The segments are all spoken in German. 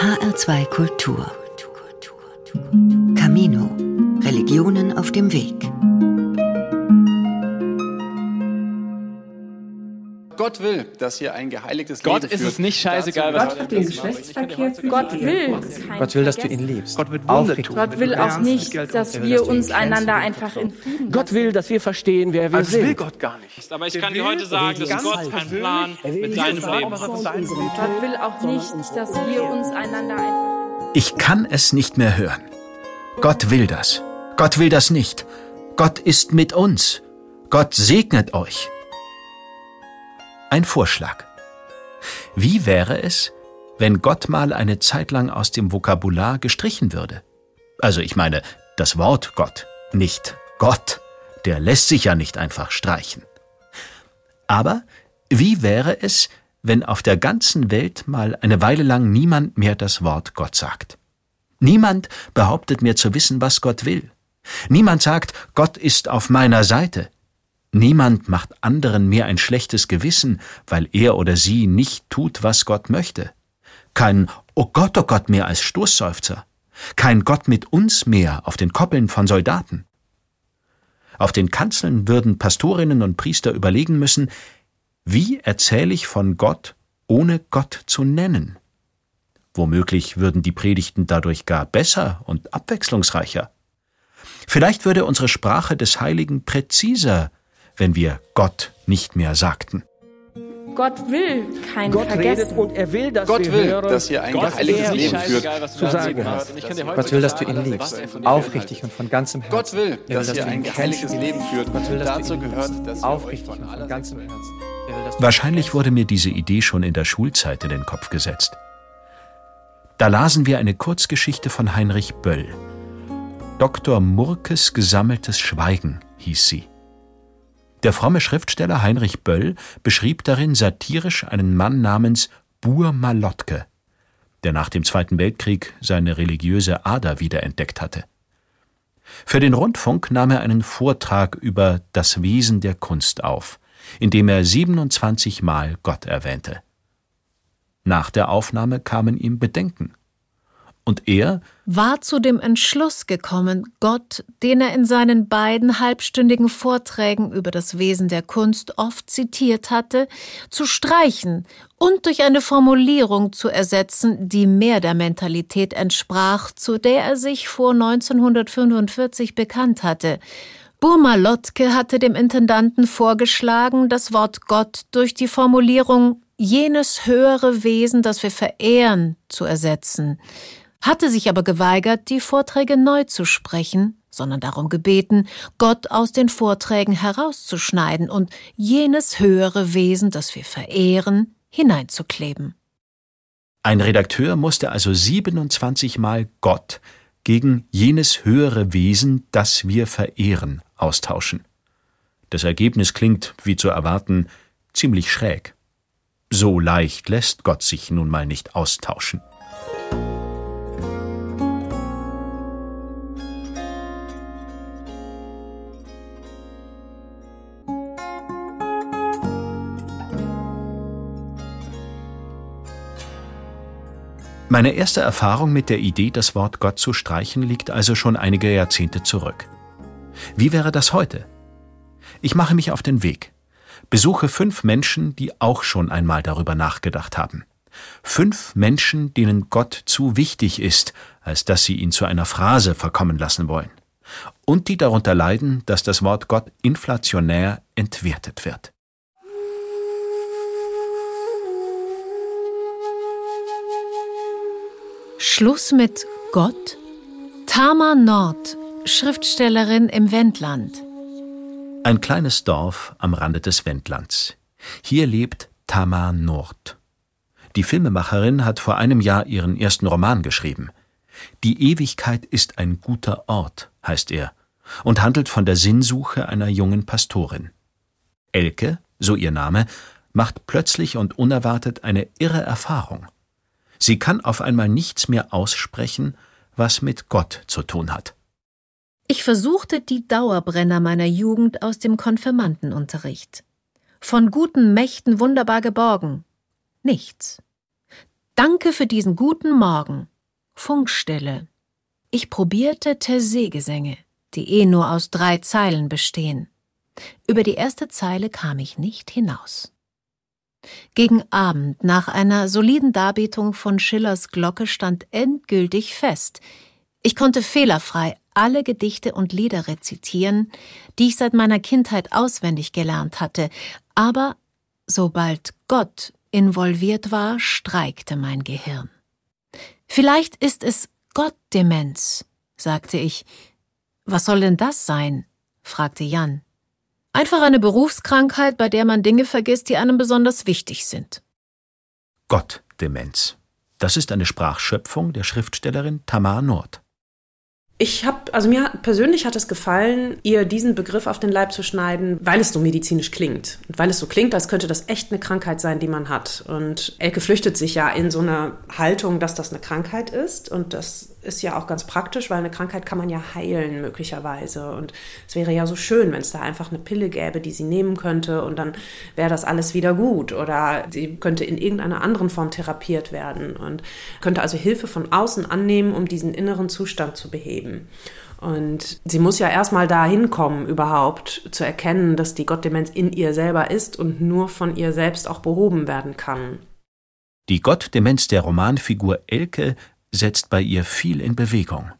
HR2 Kultur. Camino. Religionen auf dem Weg. Gott will, dass hier ein geheiligtes Gott Leben ist führt. es nicht scheißegal, was Gott hat den Geschlechtsverkehr Gott will Gott will, dass du ihn liebst. Gott wird Wunder tun. Gott will auch nicht, dass wir uns einander einfach in Frieden Gott will, dass wir verstehen, wer wir Also das will sind. Gott gar nicht. Aber ich kann dir heute sagen, dass Gott einen Plan mit deinem Leben hat. Gott will auch nicht, dass wir uns einander einfach Ich kann es nicht mehr hören. Gott will das. Gott will das nicht. Gott ist mit uns. Gott segnet euch. Ein Vorschlag. Wie wäre es, wenn Gott mal eine Zeit lang aus dem Vokabular gestrichen würde? Also ich meine, das Wort Gott, nicht Gott. Der lässt sich ja nicht einfach streichen. Aber wie wäre es, wenn auf der ganzen Welt mal eine Weile lang niemand mehr das Wort Gott sagt? Niemand behauptet mehr zu wissen, was Gott will. Niemand sagt, Gott ist auf meiner Seite. Niemand macht anderen mehr ein schlechtes Gewissen, weil er oder sie nicht tut, was Gott möchte. Kein Oh Gott, oh Gott mehr als Stoßseufzer. Kein Gott mit uns mehr auf den Koppeln von Soldaten. Auf den Kanzeln würden Pastorinnen und Priester überlegen müssen, wie erzähle ich von Gott, ohne Gott zu nennen? Womöglich würden die Predigten dadurch gar besser und abwechslungsreicher. Vielleicht würde unsere Sprache des Heiligen präziser, wenn wir Gott nicht mehr sagten. Gott will kein Gott redet Vergessen. und er will, dass Gott wir will, hören, dass ihr ein Gott geheiligtes ist Leben führt. was du zu sagen hast. Gott will, dass du ihn liebst. er Aufrichtig und von ganzem Herzen. Gott will, dass dass ihr du ein kennst. Leben führt. Gott will, dass Dazu gehört, dass ihr euch Aufrichtig von und von ganzem Herzen. Er Wahrscheinlich wurde mir diese Idee schon in der Schulzeit in den Kopf gesetzt. Da lasen wir eine Kurzgeschichte von Heinrich Böll. Dr. Murkes gesammeltes Schweigen hieß sie. Der fromme Schriftsteller Heinrich Böll beschrieb darin satirisch einen Mann namens Bur Malotke, der nach dem Zweiten Weltkrieg seine religiöse Ader wiederentdeckt hatte. Für den Rundfunk nahm er einen Vortrag über das Wesen der Kunst auf, in dem er 27 Mal Gott erwähnte. Nach der Aufnahme kamen ihm Bedenken. Und er, war zu dem Entschluss gekommen, Gott, den er in seinen beiden halbstündigen Vorträgen über das Wesen der Kunst oft zitiert hatte, zu streichen und durch eine Formulierung zu ersetzen, die mehr der Mentalität entsprach, zu der er sich vor 1945 bekannt hatte. Burma Lotke hatte dem Intendanten vorgeschlagen, das Wort Gott durch die Formulierung jenes höhere Wesen, das wir verehren, zu ersetzen hatte sich aber geweigert, die Vorträge neu zu sprechen, sondern darum gebeten, Gott aus den Vorträgen herauszuschneiden und jenes höhere Wesen, das wir verehren, hineinzukleben. ein Redakteur musste also 27 Mal Gott gegen jenes höhere Wesen, das wir verehren, austauschen. Das Ergebnis klingt, wie zu erwarten, ziemlich schräg. So leicht lässt Gott sich nun mal nicht austauschen. Meine erste Erfahrung mit der Idee, das Wort Gott zu streichen, liegt also schon einige Jahrzehnte zurück. Wie wäre das heute? Ich mache mich auf den Weg, besuche fünf Menschen, die auch schon einmal darüber nachgedacht haben. Fünf Menschen, denen Gott zu wichtig ist, als dass sie ihn zu einer Phrase verkommen lassen wollen. Und die darunter leiden, dass das Wort Gott inflationär entwertet wird. Schluss mit Gott? Tama Nord, Schriftstellerin im Wendland. Ein kleines Dorf am Rande des Wendlands. Hier lebt Tamar Nord. Die Filmemacherin hat vor einem Jahr ihren ersten Roman geschrieben. Die Ewigkeit ist ein guter Ort, heißt er, und handelt von der Sinnsuche einer jungen Pastorin. Elke, so ihr Name, macht plötzlich und unerwartet eine irre Erfahrung. Sie kann auf einmal nichts mehr aussprechen, was mit Gott zu tun hat. Ich versuchte die Dauerbrenner meiner Jugend aus dem Konfirmandenunterricht. Von guten Mächten wunderbar geborgen. Nichts. Danke für diesen guten Morgen. Funkstille. Ich probierte Tessé-Gesänge, die eh nur aus drei Zeilen bestehen. Über die erste Zeile kam ich nicht hinaus. Gegen Abend, nach einer soliden Darbietung von Schillers Glocke, stand endgültig fest, ich konnte fehlerfrei alle Gedichte und Lieder rezitieren, die ich seit meiner Kindheit auswendig gelernt hatte, aber sobald Gott involviert war, streikte mein Gehirn. Vielleicht ist es Gottdemenz, sagte ich. Was soll denn das sein? fragte Jan. Einfach eine Berufskrankheit, bei der man Dinge vergisst, die einem besonders wichtig sind. Gottdemenz. Das ist eine Sprachschöpfung der Schriftstellerin Tamar Nord. Ich habe, also mir persönlich hat es gefallen, ihr diesen Begriff auf den Leib zu schneiden, weil es so medizinisch klingt. Und weil es so klingt, als könnte das echt eine Krankheit sein, die man hat. Und Elke flüchtet sich ja in so eine Haltung, dass das eine Krankheit ist. Und das ist ja auch ganz praktisch, weil eine Krankheit kann man ja heilen möglicherweise. Und es wäre ja so schön, wenn es da einfach eine Pille gäbe, die sie nehmen könnte und dann wäre das alles wieder gut. Oder sie könnte in irgendeiner anderen Form therapiert werden und könnte also Hilfe von außen annehmen, um diesen inneren Zustand zu beheben. Und sie muss ja erstmal dahin kommen, überhaupt zu erkennen, dass die Gottdemenz in ihr selber ist und nur von ihr selbst auch behoben werden kann. Die Gottdemenz der Romanfigur Elke setzt bei ihr viel in Bewegung.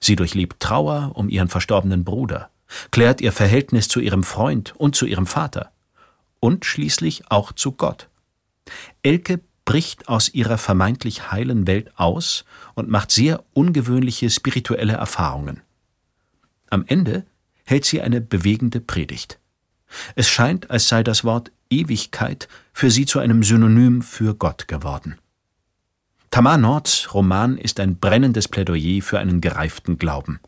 Sie durchlebt Trauer um ihren verstorbenen Bruder, klärt ihr Verhältnis zu ihrem Freund und zu ihrem Vater und schließlich auch zu Gott. Elke bricht aus ihrer vermeintlich heilen Welt aus und macht sehr ungewöhnliche spirituelle Erfahrungen. Am Ende hält sie eine bewegende Predigt. Es scheint, als sei das Wort Ewigkeit für sie zu einem Synonym für Gott geworden. Tamar Nords Roman ist ein brennendes Plädoyer für einen gereiften Glauben.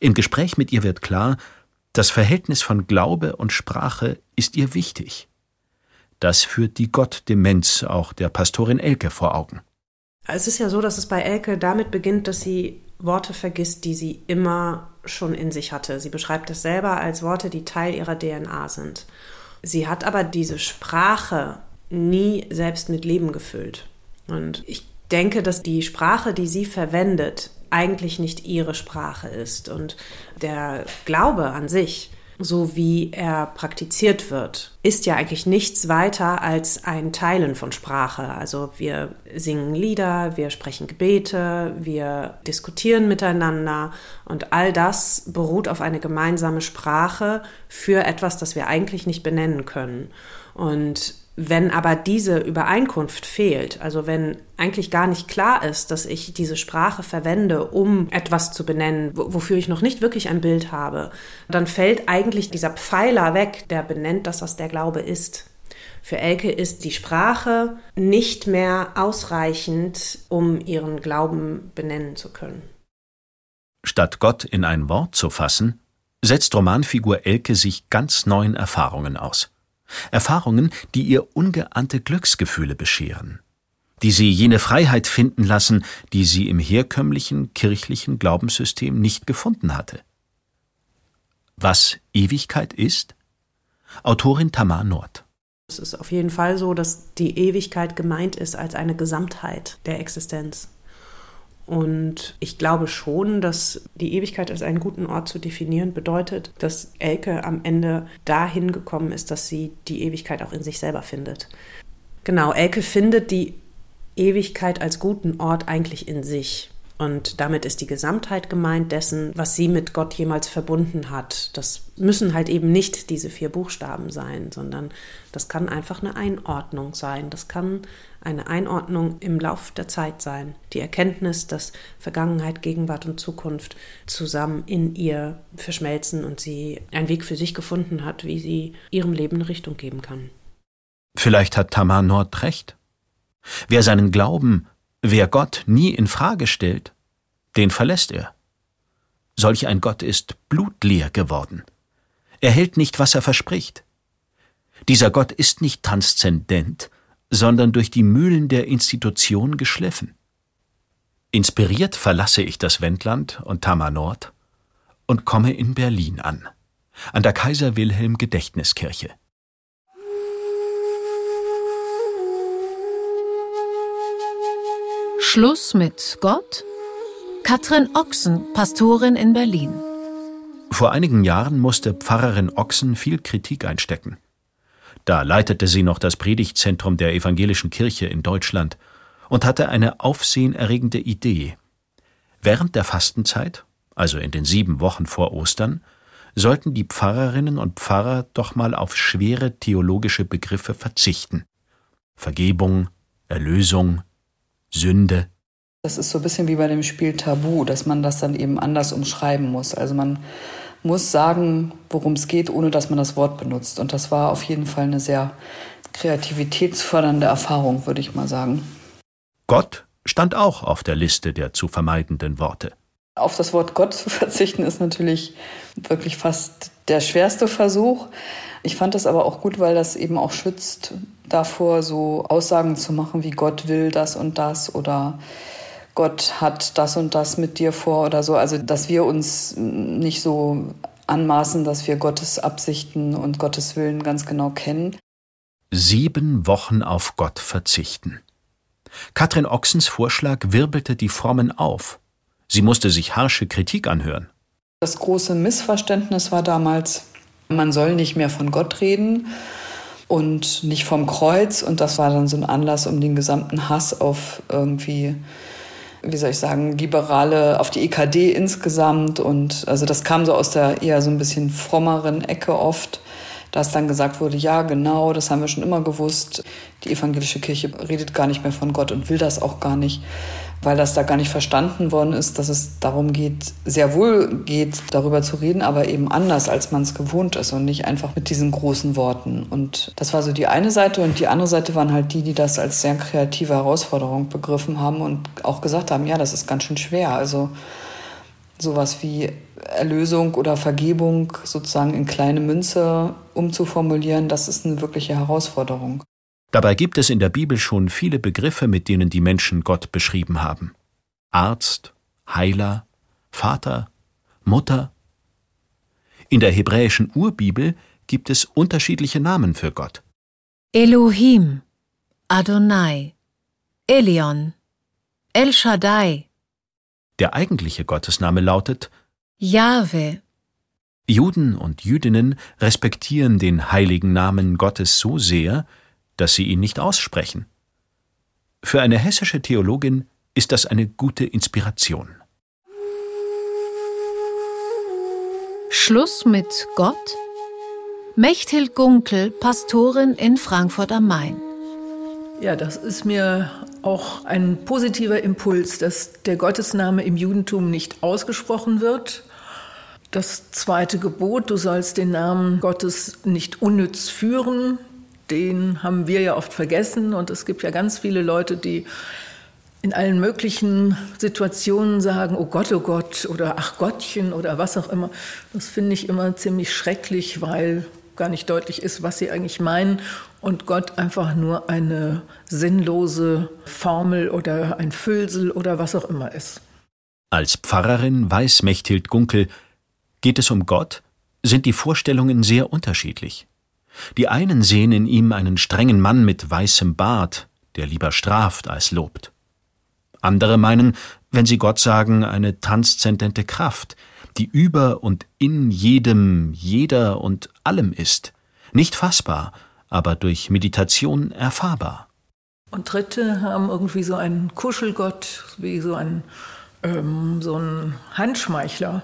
Im Gespräch mit ihr wird klar, das Verhältnis von Glaube und Sprache ist ihr wichtig. Das führt die Gottdemenz auch der Pastorin Elke vor Augen. Es ist ja so, dass es bei Elke damit beginnt, dass sie Worte vergisst, die sie immer schon in sich hatte. Sie beschreibt es selber als Worte, die Teil ihrer DNA sind. Sie hat aber diese Sprache nie selbst mit Leben gefüllt. Und ich denke, dass die Sprache, die sie verwendet, eigentlich nicht ihre Sprache ist. Und der Glaube an sich, so wie er praktiziert wird, ist ja eigentlich nichts weiter als ein Teilen von Sprache. Also wir singen Lieder, wir sprechen Gebete, wir diskutieren miteinander und all das beruht auf eine gemeinsame Sprache für etwas, das wir eigentlich nicht benennen können. Und wenn aber diese Übereinkunft fehlt, also wenn eigentlich gar nicht klar ist, dass ich diese Sprache verwende, um etwas zu benennen, wofür ich noch nicht wirklich ein Bild habe, dann fällt eigentlich dieser Pfeiler weg, der benennt, das der Glaube ist. Für Elke ist die Sprache nicht mehr ausreichend, um ihren Glauben benennen zu können. Statt Gott in ein Wort zu fassen, setzt Romanfigur Elke sich ganz neuen Erfahrungen aus. Erfahrungen, die ihr ungeahnte Glücksgefühle bescheren, die sie jene Freiheit finden lassen, die sie im herkömmlichen kirchlichen Glaubenssystem nicht gefunden hatte. Was Ewigkeit ist? Autorin Tamar Nord. Es ist auf jeden Fall so, dass die Ewigkeit gemeint ist als eine Gesamtheit der Existenz. Und ich glaube schon, dass die Ewigkeit als einen guten Ort zu definieren bedeutet, dass Elke am Ende dahin gekommen ist, dass sie die Ewigkeit auch in sich selber findet. Genau, Elke findet die Ewigkeit als guten Ort eigentlich in sich. Und damit ist die Gesamtheit gemeint dessen, was sie mit Gott jemals verbunden hat. Das müssen halt eben nicht diese vier Buchstaben sein, sondern das kann einfach eine Einordnung sein. Das kann eine Einordnung im Lauf der Zeit sein. Die Erkenntnis, dass Vergangenheit, Gegenwart und Zukunft zusammen in ihr verschmelzen und sie einen Weg für sich gefunden hat, wie sie ihrem Leben eine Richtung geben kann. Vielleicht hat Tamar Nord recht. Wer seinen Glauben Wer Gott nie in Frage stellt, den verlässt er. Solch ein Gott ist blutleer geworden. Er hält nicht, was er verspricht. Dieser Gott ist nicht transzendent, sondern durch die Mühlen der Institution geschliffen. Inspiriert verlasse ich das Wendland und Tamar Nord und komme in Berlin an, an der Kaiser Wilhelm Gedächtniskirche. Schluss mit Gott? Katrin Ochsen, Pastorin in Berlin. Vor einigen Jahren musste Pfarrerin Ochsen viel Kritik einstecken. Da leitete sie noch das Predigtzentrum der evangelischen Kirche in Deutschland und hatte eine aufsehenerregende Idee. Während der Fastenzeit, also in den sieben Wochen vor Ostern, sollten die Pfarrerinnen und Pfarrer doch mal auf schwere theologische Begriffe verzichten. Vergebung, Erlösung, Sünde. Das ist so ein bisschen wie bei dem Spiel Tabu, dass man das dann eben anders umschreiben muss. Also man muss sagen, worum es geht, ohne dass man das Wort benutzt. Und das war auf jeden Fall eine sehr kreativitätsfördernde Erfahrung, würde ich mal sagen. Gott stand auch auf der Liste der zu vermeidenden Worte. Auf das Wort Gott zu verzichten ist natürlich wirklich fast der schwerste Versuch. Ich fand das aber auch gut, weil das eben auch schützt davor, so Aussagen zu machen wie Gott will das und das oder Gott hat das und das mit dir vor oder so. Also, dass wir uns nicht so anmaßen, dass wir Gottes Absichten und Gottes Willen ganz genau kennen. Sieben Wochen auf Gott verzichten. Katrin Ochsens Vorschlag wirbelte die Formen auf. Sie musste sich harsche Kritik anhören. Das große Missverständnis war damals, man soll nicht mehr von Gott reden und nicht vom Kreuz. Und das war dann so ein Anlass, um den gesamten Hass auf irgendwie wie soll ich sagen, liberale, auf die EKD insgesamt. Und also das kam so aus der eher so ein bisschen frommeren Ecke oft, dass dann gesagt wurde, ja, genau, das haben wir schon immer gewusst. Die evangelische Kirche redet gar nicht mehr von Gott und will das auch gar nicht weil das da gar nicht verstanden worden ist, dass es darum geht, sehr wohl geht, darüber zu reden, aber eben anders, als man es gewohnt ist und nicht einfach mit diesen großen Worten. Und das war so die eine Seite und die andere Seite waren halt die, die das als sehr kreative Herausforderung begriffen haben und auch gesagt haben, ja, das ist ganz schön schwer. Also sowas wie Erlösung oder Vergebung sozusagen in kleine Münze umzuformulieren, das ist eine wirkliche Herausforderung. Dabei gibt es in der Bibel schon viele Begriffe, mit denen die Menschen Gott beschrieben haben. Arzt, Heiler, Vater, Mutter. In der hebräischen Urbibel gibt es unterschiedliche Namen für Gott. Elohim, Adonai, Elion, El Shaddai. Der eigentliche Gottesname lautet Jahwe. Juden und Jüdinnen respektieren den heiligen Namen Gottes so sehr, dass sie ihn nicht aussprechen. Für eine hessische Theologin ist das eine gute Inspiration. Schluss mit Gott? Mechthild Gunkel, Pastorin in Frankfurt am Main. Ja, das ist mir auch ein positiver Impuls, dass der Gottesname im Judentum nicht ausgesprochen wird. Das zweite Gebot, du sollst den Namen Gottes nicht unnütz führen, den haben wir ja oft vergessen. Und es gibt ja ganz viele Leute, die in allen möglichen Situationen sagen, oh Gott, oh Gott oder ach Gottchen oder was auch immer. Das finde ich immer ziemlich schrecklich, weil gar nicht deutlich ist, was sie eigentlich meinen und Gott einfach nur eine sinnlose Formel oder ein Füllsel oder was auch immer ist. Als Pfarrerin weiß Mechthild Gunkel, geht es um Gott, sind die Vorstellungen sehr unterschiedlich. Die einen sehen in ihm einen strengen Mann mit weißem Bart, der lieber straft als lobt. Andere meinen, wenn sie Gott sagen, eine transzendente Kraft, die über und in jedem, jeder und allem ist, nicht fassbar, aber durch Meditation erfahrbar. Und Dritte haben irgendwie so einen Kuschelgott, wie so ein, ähm, so ein Handschmeichler,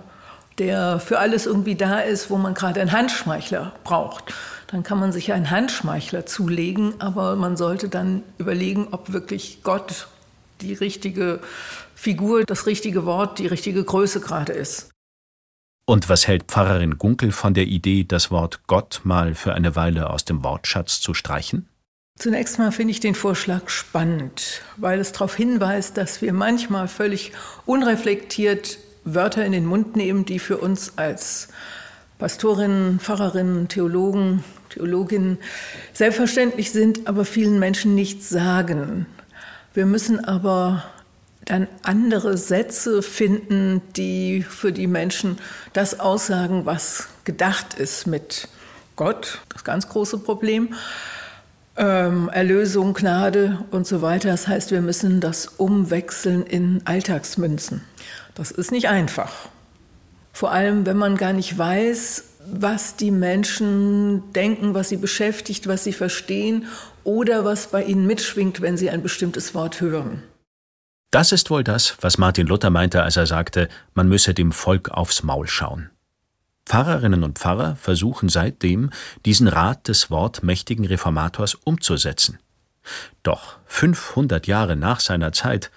der für alles irgendwie da ist, wo man gerade einen Handschmeichler braucht dann kann man sich einen Handschmeichler zulegen, aber man sollte dann überlegen, ob wirklich Gott die richtige Figur, das richtige Wort, die richtige Größe gerade ist. Und was hält Pfarrerin Gunkel von der Idee, das Wort Gott mal für eine Weile aus dem Wortschatz zu streichen? Zunächst mal finde ich den Vorschlag spannend, weil es darauf hinweist, dass wir manchmal völlig unreflektiert Wörter in den Mund nehmen, die für uns als Pastorinnen, Pfarrerinnen, Theologen, Theologinnen selbstverständlich sind, aber vielen Menschen nichts sagen. Wir müssen aber dann andere Sätze finden, die für die Menschen das aussagen, was gedacht ist mit Gott, das ganz große Problem. ähm, Erlösung, Gnade und so weiter. Das heißt, wir müssen das umwechseln in Alltagsmünzen. Das ist nicht einfach. Vor allem, wenn man gar nicht weiß, was die Menschen denken, was sie beschäftigt, was sie verstehen oder was bei ihnen mitschwingt, wenn sie ein bestimmtes Wort hören. Das ist wohl das, was Martin Luther meinte, als er sagte, man müsse dem Volk aufs Maul schauen. Pfarrerinnen und Pfarrer versuchen seitdem, diesen Rat des wortmächtigen Reformators umzusetzen. Doch 500 Jahre nach seiner Zeit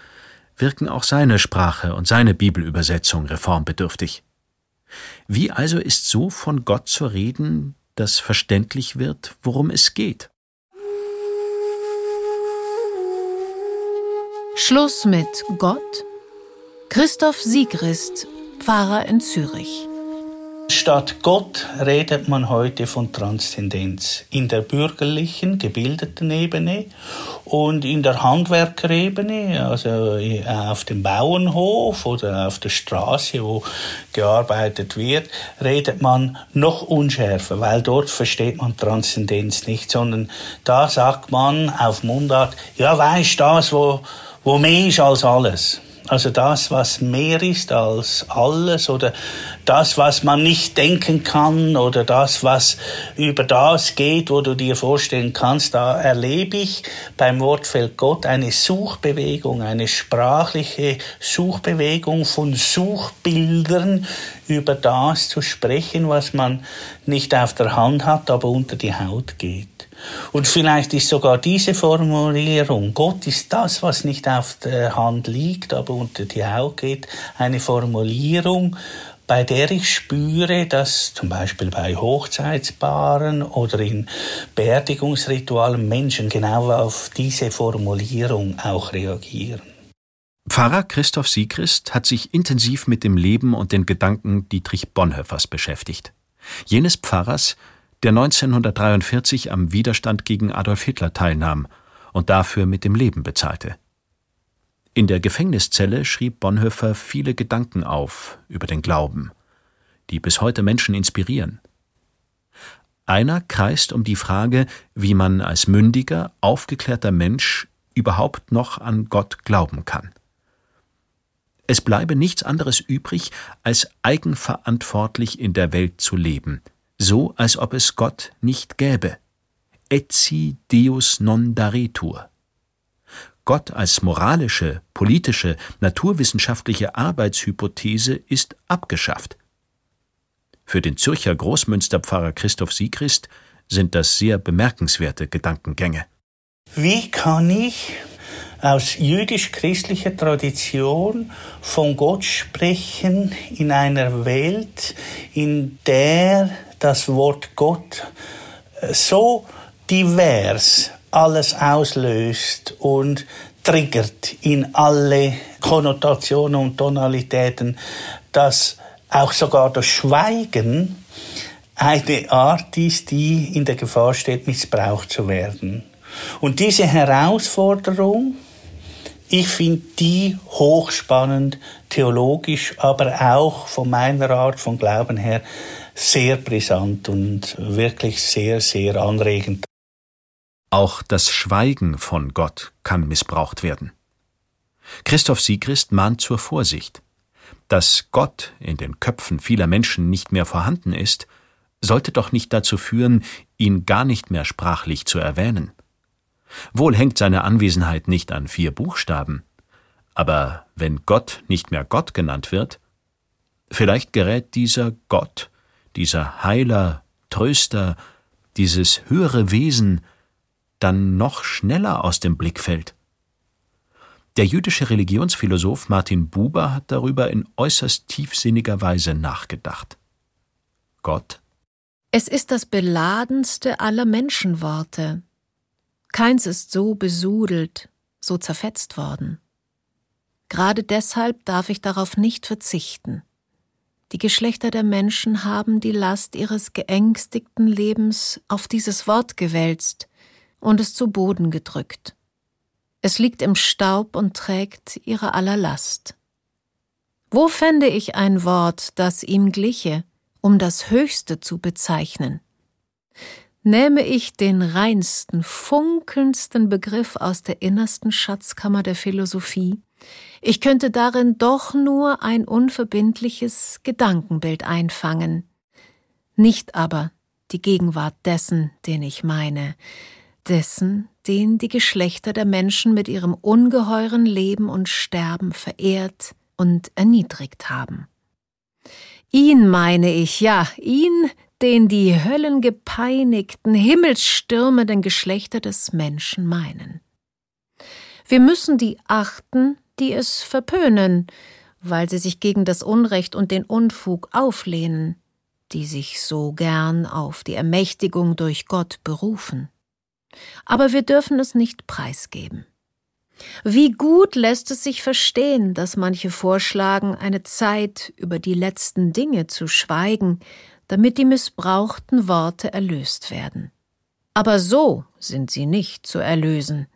wirken auch seine Sprache und seine Bibelübersetzung reformbedürftig. Wie also ist so von Gott zu reden, dass verständlich wird, worum es geht? Schluss mit Gott. Christoph Siegrist, Pfarrer in Zürich. Statt Gott redet man heute von Transzendenz in der bürgerlichen, gebildeten Ebene und in der Handwerkerebene, also äh, auf dem Bauernhof oder auf der Straße, wo gearbeitet wird, redet man noch unschärfer, weil dort versteht man Transzendenz nicht, sondern da sagt man auf Mundart, ja, weißt das, wo, wo mehr ist als alles. Also das, was mehr ist als alles oder das, was man nicht denken kann oder das, was über das geht, wo du dir vorstellen kannst, da erlebe ich beim Wortfeld Gott eine Suchbewegung, eine sprachliche Suchbewegung von Suchbildern über das zu sprechen, was man nicht auf der Hand hat, aber unter die Haut geht. Und vielleicht ist sogar diese Formulierung, Gott ist das, was nicht auf der Hand liegt, aber unter die Haut geht, eine Formulierung, bei der ich spüre, dass zum Beispiel bei Hochzeitspaaren oder in Beerdigungsritualen Menschen genau auf diese Formulierung auch reagieren. Pfarrer Christoph Siegrist hat sich intensiv mit dem Leben und den Gedanken Dietrich Bonhoeffers beschäftigt. Jenes Pfarrers, der 1943 am Widerstand gegen Adolf Hitler teilnahm und dafür mit dem Leben bezahlte. In der Gefängniszelle schrieb Bonhoeffer viele Gedanken auf über den Glauben, die bis heute Menschen inspirieren. Einer kreist um die Frage, wie man als mündiger, aufgeklärter Mensch überhaupt noch an Gott glauben kann. Es bleibe nichts anderes übrig, als eigenverantwortlich in der Welt zu leben – so als ob es Gott nicht gäbe. Etsi Deus non daretur. Gott als moralische, politische, naturwissenschaftliche Arbeitshypothese ist abgeschafft. Für den Zürcher Großmünsterpfarrer Christoph Siegrist sind das sehr bemerkenswerte Gedankengänge. Wie kann ich aus jüdisch-christlicher Tradition von Gott sprechen in einer Welt, in der das Wort Gott äh, so divers alles auslöst und triggert in alle Konnotationen und Tonalitäten, dass auch sogar das Schweigen eine Art ist, die in der Gefahr steht, missbraucht zu werden. Und diese Herausforderung, ich finde die hochspannend, theologisch, aber auch von meiner Art von Glauben her sehr brisant und wirklich sehr, sehr anregend. Auch das Schweigen von Gott kann missbraucht werden. Christoph Siegrist mahnt zur Vorsicht. Dass Gott in den Köpfen vieler Menschen nicht mehr vorhanden ist, sollte doch nicht dazu führen, ihn gar nicht mehr sprachlich zu erwähnen. Wohl hängt seine Anwesenheit nicht an vier Buchstaben, aber wenn Gott nicht mehr Gott genannt wird, vielleicht gerät dieser Gott dieser Heiler, Tröster, dieses höhere Wesen dann noch schneller aus dem Blickfeld. Der jüdische Religionsphilosoph Martin Buber hat darüber in äußerst tiefsinniger Weise nachgedacht. Gott? Es ist das beladenste aller Menschenworte. Keins ist so besudelt, so zerfetzt worden. Gerade deshalb darf ich darauf nicht verzichten. Die Geschlechter der Menschen haben die Last ihres geängstigten Lebens auf dieses Wort gewälzt und es zu Boden gedrückt. Es liegt im Staub und trägt ihre aller Last. Wo fände ich ein Wort, das ihm gliche, um das Höchste zu bezeichnen? Nähme ich den reinsten, funkelndsten Begriff aus der innersten Schatzkammer der Philosophie, ich könnte darin doch nur ein unverbindliches Gedankenbild einfangen, nicht aber die Gegenwart dessen, den ich meine, dessen, den die Geschlechter der Menschen mit ihrem ungeheuren Leben und Sterben verehrt und erniedrigt haben. Ihn meine ich, ja, ihn, den die höllengepeinigten, himmelsstürmenden Geschlechter des Menschen meinen. Wir müssen die achten, die es verpönen, weil sie sich gegen das Unrecht und den Unfug auflehnen, die sich so gern auf die Ermächtigung durch Gott berufen. Aber wir dürfen es nicht preisgeben. Wie gut lässt es sich verstehen, dass manche vorschlagen, eine Zeit über die letzten Dinge zu schweigen, damit die missbrauchten Worte erlöst werden. Aber so sind sie nicht zu erlösen.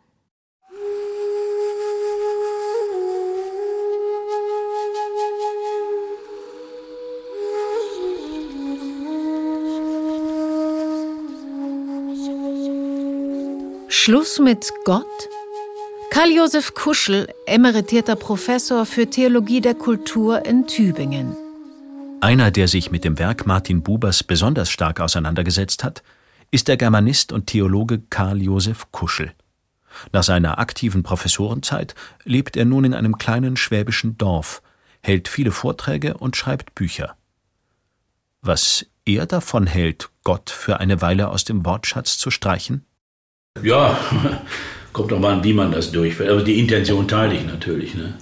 Schluss mit Gott? Karl-Josef Kuschel, emeritierter Professor für Theologie der Kultur in Tübingen. Einer, der sich mit dem Werk Martin Bubers besonders stark auseinandergesetzt hat, ist der Germanist und Theologe Karl-Josef Kuschel. Nach seiner aktiven Professorenzeit lebt er nun in einem kleinen schwäbischen Dorf, hält viele Vorträge und schreibt Bücher. Was er davon hält, Gott für eine Weile aus dem Wortschatz zu streichen? Ja, Kommt doch mal an, wie man das durchführt. Aber die Intention teile ich natürlich. Ne?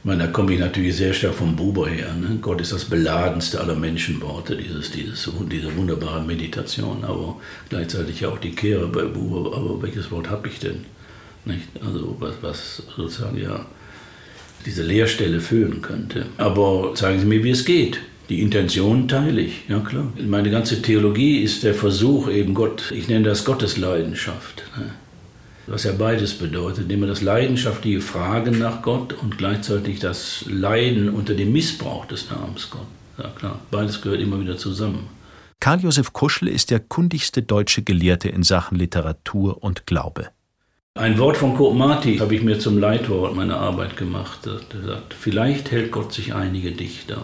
Ich meine, da komme ich natürlich sehr stark vom Buber her. Ne? Gott ist das beladenste aller Menschenworte, dieses, dieses, diese wunderbare Meditation, aber gleichzeitig auch die Kehre bei Buber. Aber welches Wort habe ich denn? Nicht? Also was, was sozusagen ja diese Leerstelle füllen könnte. Aber zeigen Sie mir, wie es geht. Die Intention teile ich, ja klar. Meine ganze Theologie ist der Versuch, eben Gott, ich nenne das Gottesleidenschaft. Ne? was ja beides bedeutet, nämlich das leidenschaftliche Fragen nach Gott und gleichzeitig das Leiden unter dem Missbrauch des Namens Gott. Ja klar, beides gehört immer wieder zusammen. Karl Josef Kuschel ist der kundigste deutsche Gelehrte in Sachen Literatur und Glaube. Ein Wort von Kurt Marti habe ich mir zum Leitwort meiner Arbeit gemacht. Er sagt, vielleicht hält Gott sich einige Dichter,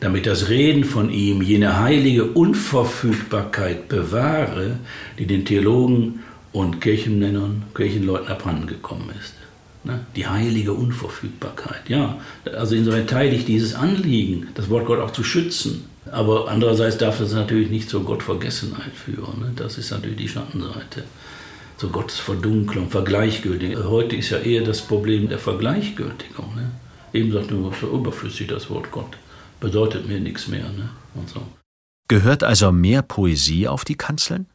damit das Reden von ihm jene heilige Unverfügbarkeit bewahre, die den Theologen und Kirchennennern, Kirchenleuten abhandengekommen ist. Ne? Die heilige Unverfügbarkeit. Ja, also insofern teile ich dieses Anliegen, das Wort Gott auch zu schützen. Aber andererseits darf das natürlich nicht zur Gottvergessenheit führen. Ne? Das ist natürlich die Schattenseite. Zur Gottesverdunklung, Vergleichgültigung. Heute ist ja eher das Problem der Vergleichgültigung. Ne? Eben sagt man, was überflüssig das Wort Gott. Bedeutet mir nichts mehr. Ne? Und so. Gehört also mehr Poesie auf die Kanzeln?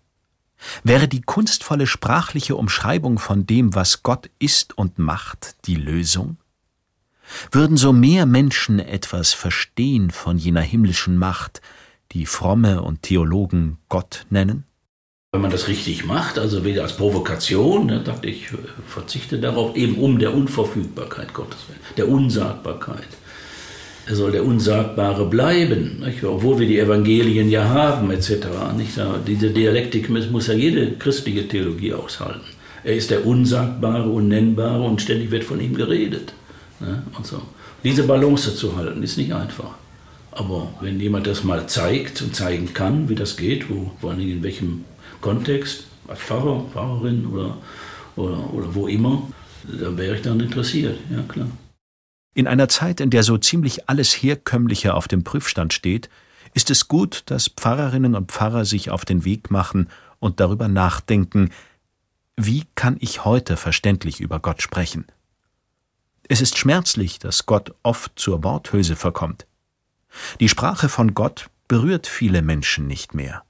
Wäre die kunstvolle sprachliche Umschreibung von dem, was Gott ist und macht, die Lösung? Würden so mehr Menschen etwas verstehen von jener himmlischen Macht, die Fromme und Theologen Gott nennen? Wenn man das richtig macht, also wieder als Provokation, dann dachte ich, verzichte darauf, eben um der Unverfügbarkeit Gottes, der Unsagbarkeit. Er soll der Unsagbare bleiben, nicht? obwohl wir die Evangelien ja haben, etc. Nicht? Diese Dialektik muss ja jede christliche Theologie aushalten. Er ist der Unsagbare, Unnennbare und ständig wird von ihm geredet. Ne? Und so. Diese Balance zu halten, ist nicht einfach. Aber wenn jemand das mal zeigt und zeigen kann, wie das geht, wo, vor allem in welchem Kontext, als Pfarrer, Pfarrerin oder, oder, oder wo immer, dann wäre ich dann interessiert, ja klar. In einer Zeit, in der so ziemlich alles Herkömmliche auf dem Prüfstand steht, ist es gut, dass Pfarrerinnen und Pfarrer sich auf den Weg machen und darüber nachdenken, wie kann ich heute verständlich über Gott sprechen? Es ist schmerzlich, dass Gott oft zur Worthülse verkommt. Die Sprache von Gott berührt viele Menschen nicht mehr.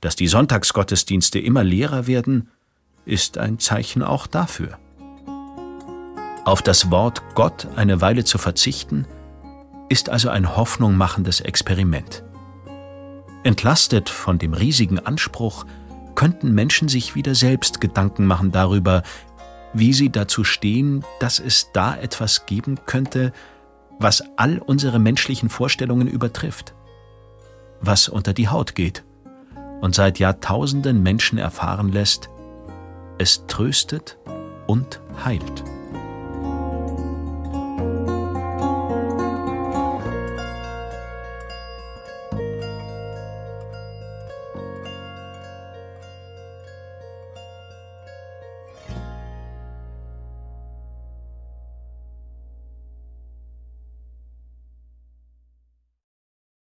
Dass die Sonntagsgottesdienste immer leerer werden, ist ein Zeichen auch dafür. Auf das Wort Gott eine Weile zu verzichten, ist also ein hoffnungmachendes Experiment. Entlastet von dem riesigen Anspruch, könnten Menschen sich wieder selbst Gedanken machen darüber, wie sie dazu stehen, dass es da etwas geben könnte, was all unsere menschlichen Vorstellungen übertrifft, was unter die Haut geht und seit Jahrtausenden Menschen erfahren lässt, es tröstet und heilt.